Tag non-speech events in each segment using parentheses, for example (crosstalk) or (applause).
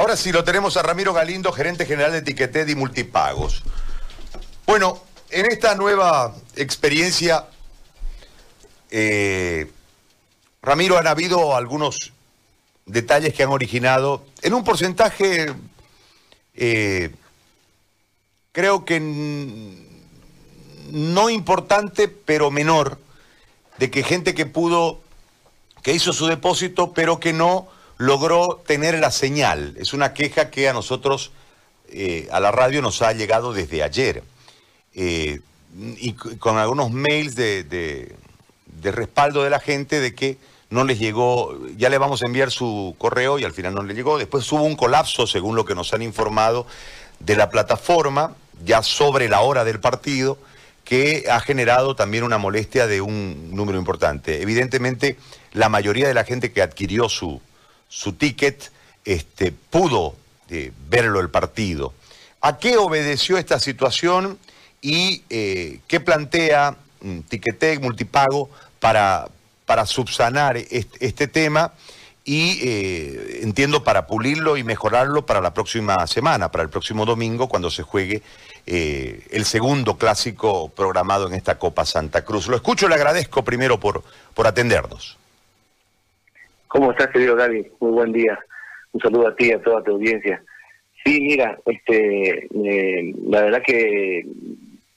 Ahora sí, lo tenemos a Ramiro Galindo, gerente general de Tiqueted y Multipagos. Bueno, en esta nueva experiencia, eh, Ramiro, han habido algunos detalles que han originado, en un porcentaje, eh, creo que no importante, pero menor, de que gente que pudo, que hizo su depósito, pero que no logró tener la señal. Es una queja que a nosotros, eh, a la radio, nos ha llegado desde ayer. Eh, y con algunos mails de, de, respaldo de la gente de que no les llegó, ya le vamos a enviar su correo y al final no le llegó. Después hubo un colapso, según lo que nos han informado, de la plataforma, ya sobre la hora del partido, que ha generado también una molestia de un número importante. Evidentemente, la mayoría de la gente que adquirió su, su ticket, este, pudo eh, verlo el partido. ¿A qué obedeció esta situación y eh, qué plantea Ticketek Multipago para, para subsanar este, tema? y eh, entiendo para pulirlo y mejorarlo para la próxima semana, para el próximo domingo, cuando se juegue el segundo clásico programado en esta Copa Santa Cruz. Lo escucho, le agradezco primero por, por atendernos. ¿Cómo estás, querido Gaby? Muy buen día. Un saludo a ti y a toda tu audiencia. Sí, mira, este, eh, la verdad que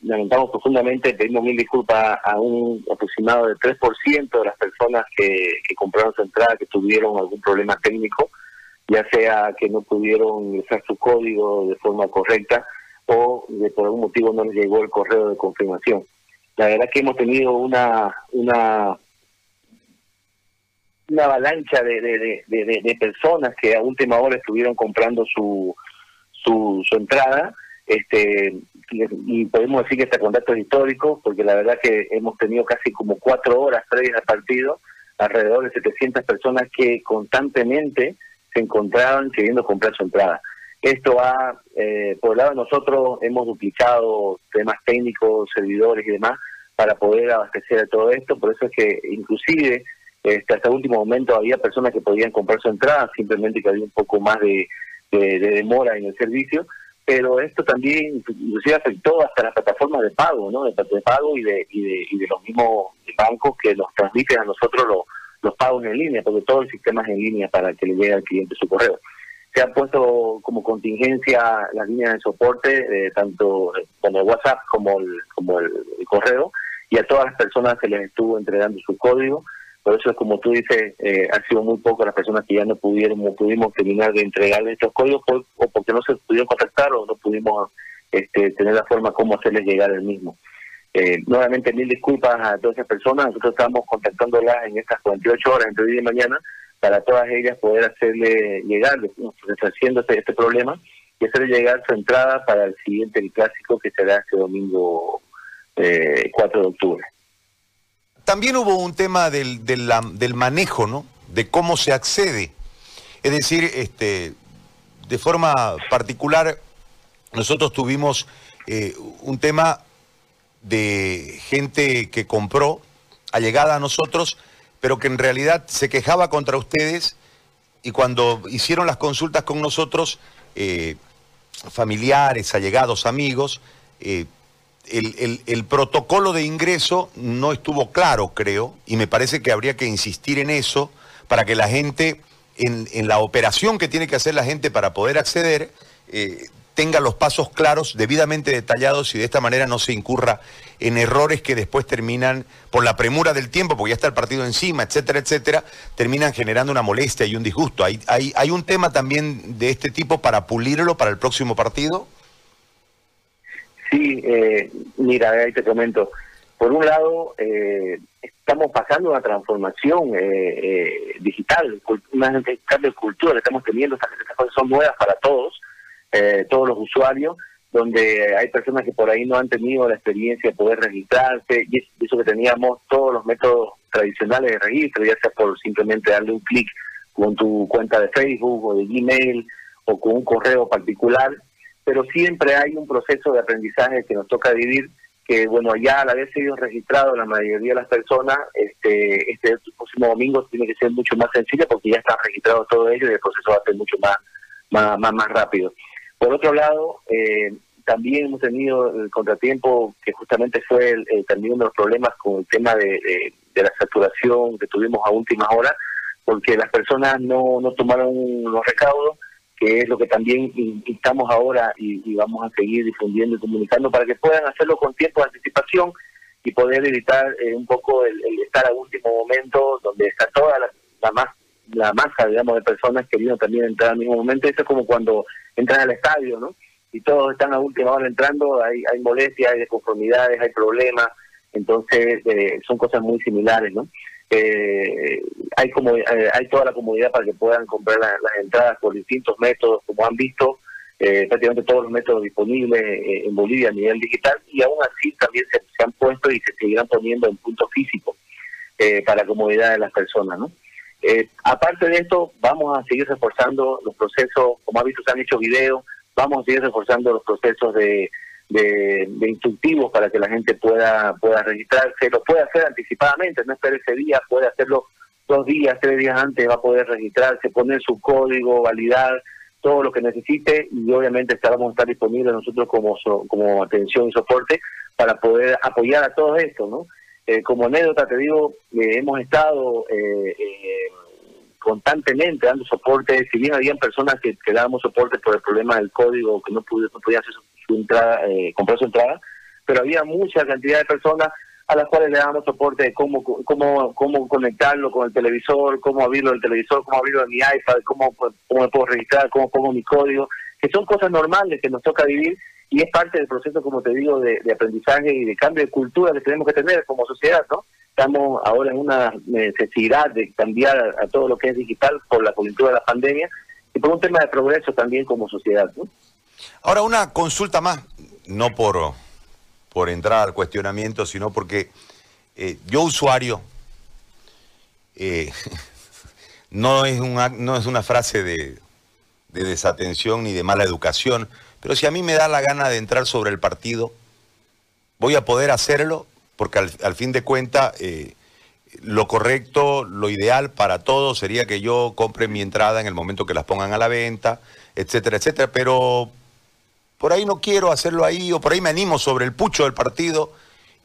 lamentamos profundamente, pedimos mil disculpas a un aproximado del 3% de las personas que, compraron su entrada, que tuvieron algún problema técnico, ya sea que no pudieron ingresar su código de forma correcta o de por algún motivo no les llegó el correo de confirmación. La verdad que hemos tenido una, una una avalancha de, de, de, personas que a última hora estuvieron comprando su, su, su entrada. Este, y podemos decir que este contacto es histórico, porque la verdad que hemos tenido casi como cuatro horas previas al partido, alrededor de 700 personas que constantemente se encontraban queriendo comprar su entrada. Esto ha, eh, por el lado de nosotros, hemos duplicado temas técnicos, servidores y demás, para poder abastecer a todo esto, por eso es que inclusive este, hasta el último momento había personas que podían comprar su entrada, simplemente que había un poco más de, demora en el servicio, pero esto también inclusive afectó hasta las plataformas de pago, ¿no? De, de pago y de, y de, los mismos bancos que nos transmiten a nosotros los, los pagos en línea, porque todo el sistema es en línea para que le llegue al cliente su correo. Se han puesto como contingencia las líneas de soporte, eh, tanto con el WhatsApp como el, como el correo, y a todas las personas se les estuvo entregando su código por eso, como tú dices, eh, han sido muy pocas las personas que ya no pudieron, pudimos terminar de entregarles estos códigos o porque no se pudieron contactar o no pudimos este, tener la forma como hacerles llegar el mismo. Eh, nuevamente, mil disculpas a todas esas personas. Nosotros estamos contactándolas en estas 48 horas, entre hoy y mañana, para todas ellas poder hacerle llegar, haciéndose este problema, y hacerle llegar su entrada para el siguiente clásico que será este domingo eh, 4 de octubre. También hubo un tema del, del, manejo, ¿no? De cómo se accede. Es decir, este, de forma particular, nosotros tuvimos eh, un tema de gente que compró, allegada a nosotros, pero que en realidad se quejaba contra ustedes y cuando hicieron las consultas con nosotros, eh, familiares, allegados, amigos, eh, el, protocolo de ingreso no estuvo claro, creo, y me parece que habría que insistir en eso para que la gente, en, la operación que tiene que hacer la gente para poder acceder, eh, tenga los pasos claros, debidamente detallados y de esta manera no se incurra en errores que después terminan, por la premura del tiempo, porque ya está el partido encima, etcétera, etcétera, terminan generando una molestia y un disgusto. ¿Hay, hay, hay un tema también de este tipo para pulirlo para el próximo partido? Sí, eh, mira, ahí te comento. Por un lado, eh, estamos pasando una transformación eh, eh digital, una cambio de cultura estamos teniendo, estas, cosas son nuevas para todos, eh, todos los usuarios, donde hay personas que por ahí no han tenido la experiencia de poder registrarse, y eso que teníamos todos los métodos tradicionales de registro, ya sea por simplemente darle un clic con tu cuenta de Facebook o de Gmail o con un correo particular, pero siempre hay un proceso de aprendizaje que nos toca vivir, que bueno, ya a la vez ellos registrado la mayoría de las personas, este, este próximo domingo tiene que ser mucho más sencillo porque ya están registrados todos ellos y el proceso va a ser mucho más más, más, más rápido. Por otro lado, eh, también hemos tenido el contratiempo que justamente fue también uno de los problemas con el tema de, de, la saturación que tuvimos a última hora, porque las personas no, no tomaron los recaudos, que es lo que también instamos ahora y, vamos a seguir difundiendo y comunicando para que puedan hacerlo con tiempo de anticipación y poder evitar eh, un poco el, estar a último momento donde está toda la, la, la masa, digamos, de personas queriendo también entrar al mismo momento. Eso es como cuando entran al estadio, ¿no? Y todos están a última hora entrando, hay, hay molestias, hay desconformidades, hay problemas, entonces eh, son cosas muy similares, ¿no? Eh, hay como eh, hay toda la comunidad para que puedan comprar las entradas por distintos métodos, como han visto, eh, prácticamente todos los métodos disponibles eh, en Bolivia a nivel digital, y aún así también se, han puesto y se seguirán poniendo en punto físico para la comodidad de las personas, ¿no? aparte de esto, vamos a seguir reforzando los procesos, como ha visto, se han hecho videos, vamos a seguir reforzando los procesos de de, instructivos para que la gente pueda pueda registrarse, lo puede hacer anticipadamente, no espera ese día, puede hacerlo dos días, tres días antes, va a poder registrarse, poner su código, validar todo lo que necesite y obviamente a estar disponibles nosotros como como atención y soporte para poder apoyar a todo esto, ¿no? Eh, como anécdota te digo, eh, hemos estado eh, constantemente dando soporte, si bien habían personas que, que dábamos soporte por el problema del código, que no, pude, no podían hacer su entrada, eh, comprar su entrada, pero había mucha cantidad de personas a las cuales le dábamos soporte de cómo, cómo, cómo conectarlo con el televisor, cómo abrirlo del televisor, cómo abrirlo en mi iPad, cómo, cómo me puedo registrar, cómo pongo mi código, que son cosas normales que nos toca vivir y es parte del proceso, como te digo, de, aprendizaje y de cambio de cultura que tenemos que tener como sociedad, ¿no? Estamos ahora en una necesidad de cambiar a, todo lo que es digital por la cultura de la pandemia y por un tema de progreso también como sociedad, ¿no? Ahora, una consulta más, no por, por entrar al cuestionamiento, sino porque eh, yo usuario, eh, (laughs) no, es una, no es una frase de, de, desatención ni de mala educación, pero si a mí me da la gana de entrar sobre el partido, voy a poder hacerlo, porque al, fin de cuentas... Eh, lo correcto, lo ideal para todos sería que yo compre mi entrada en el momento que las pongan a la venta, etcétera, etcétera, pero por ahí no quiero hacerlo ahí o por ahí me animo sobre el pucho del partido,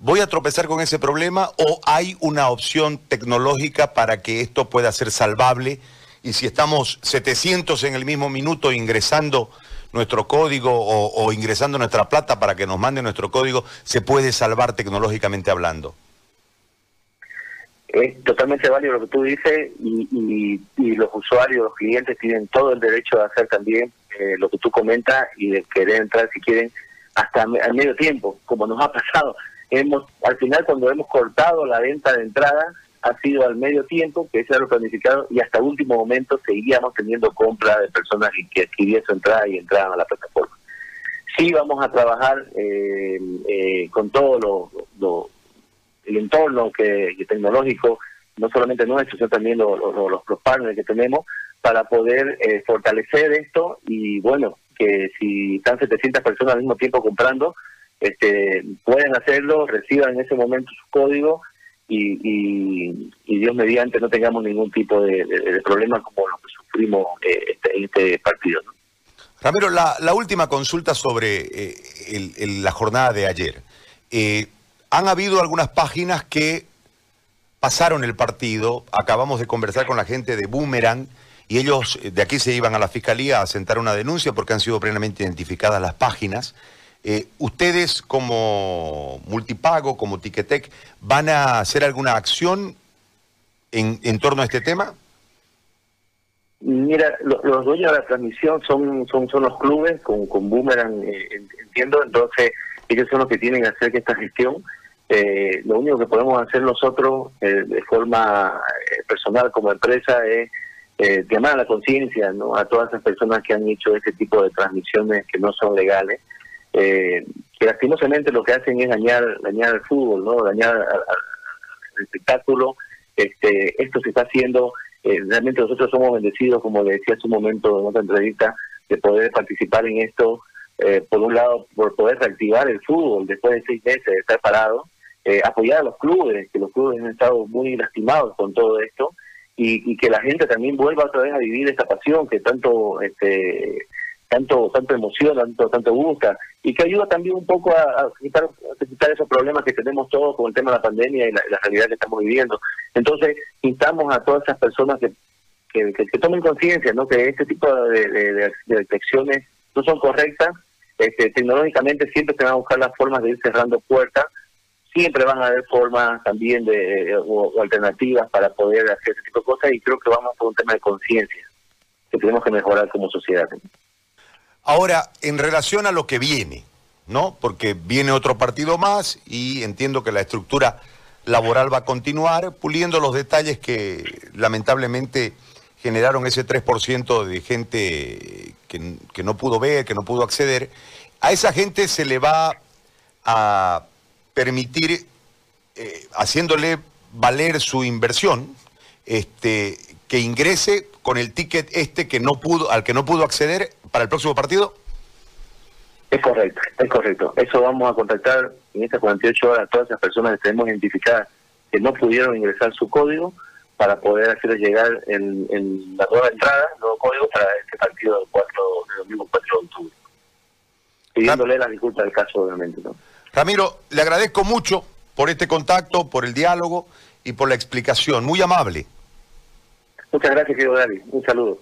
¿voy a tropezar con ese problema o hay una opción tecnológica para que esto pueda ser salvable? Y si estamos 700 en el mismo minuto ingresando nuestro código o, ingresando nuestra plata para que nos mande nuestro código, ¿se puede salvar tecnológicamente hablando? Es totalmente válido lo que tú dices y, y los usuarios, los clientes tienen todo el derecho de hacer también eh, lo que tú comentas y de querer entrar si quieren hasta al medio tiempo, como nos (laughs) ha pasado. Hemos Al final cuando hemos cortado la venta de entrada ha sido al medio tiempo, que ese era lo planificado, y hasta último momento seguíamos teniendo compra de personas que adquirían su entrada y entraban a la plataforma. Sí vamos a trabajar eh, eh, con todo lo, el entorno que, tecnológico, no solamente nuestro, sino también los, los partners que tenemos, para poder eh, fortalecer esto y bueno, que si están 700 personas al mismo tiempo comprando, este, pueden hacerlo, reciban en ese momento su código y, y, Dios mediante no tengamos ningún tipo de, problema como lo que sufrimos eh, este, en este partido. Ramiro, la, la, última consulta sobre eh, la jornada de ayer. han habido algunas páginas que pasaron el partido, acabamos de conversar con la gente de Boomerang, y ellos eh, de aquí se iban a la fiscalía a sentar una denuncia porque han sido plenamente identificadas las páginas. Eh, ¿Ustedes como multipago, como Ticketek, van a hacer alguna acción en, en torno a este tema? Mira, los dueños de la transmisión son son, los clubes, con, con Boomerang, eh, entiendo, entonces ellos son los que tienen que hacer esta gestión. lo único que podemos hacer nosotros de forma personal como empresa es eh, llamar a la conciencia ¿no? a todas esas personas que han hecho este tipo de transmisiones que no son legales, eh, que lastimosamente lo que hacen es dañar dañar al fútbol, no dañar al, espectáculo. Este, esto se está haciendo, eh, realmente nosotros somos bendecidos, como le decía hace un momento en otra entrevista, de poder participar en esto, eh, por un lado, por poder reactivar el fútbol después de seis meses de estar parado, apoyar a los clubes, que los clubes han estado muy lastimados con todo esto, y, que la gente también vuelva otra vez a vivir esa pasión que tanto este tanto tanto emociona, tanto tanto gusta y que ayuda también un poco a, quitar, esos problemas que tenemos todos con el tema de la pandemia y la, realidad que estamos viviendo. Entonces, instamos a todas esas personas que que, que, tomen conciencia, ¿no? Que este tipo de, de, detecciones no son correctas. Este, tecnológicamente siempre se van a buscar las formas de ir cerrando puertas siempre van a haber formas también de o, alternativas para poder hacer ese tipo de cosas y creo que vamos por un tema de conciencia que tenemos que mejorar como sociedad. Ahora, en relación a lo que viene, ¿no? Porque viene otro partido más y entiendo que la estructura laboral va a continuar puliendo los detalles que lamentablemente generaron ese 3% de gente que, que no pudo ver, que no pudo acceder. A esa gente se le va a permitir, eh, haciéndole valer su inversión, este, que ingrese con el ticket este que no pudo, al que no pudo acceder para el próximo partido? Es correcto, es correcto. Eso vamos a contactar en estas 48 horas a todas esas personas que tenemos identificadas que no pudieron ingresar su código para poder hacerles llegar en, la nueva entrada, el nuevo código para este partido del, 4, del domingo 4 de octubre. Pidiéndole las disculpas del caso, obviamente. ¿no? Ramiro, le agradezco mucho por este contacto, por el diálogo y por la explicación. Muy amable. Muchas gracias, querido David. Un saludo.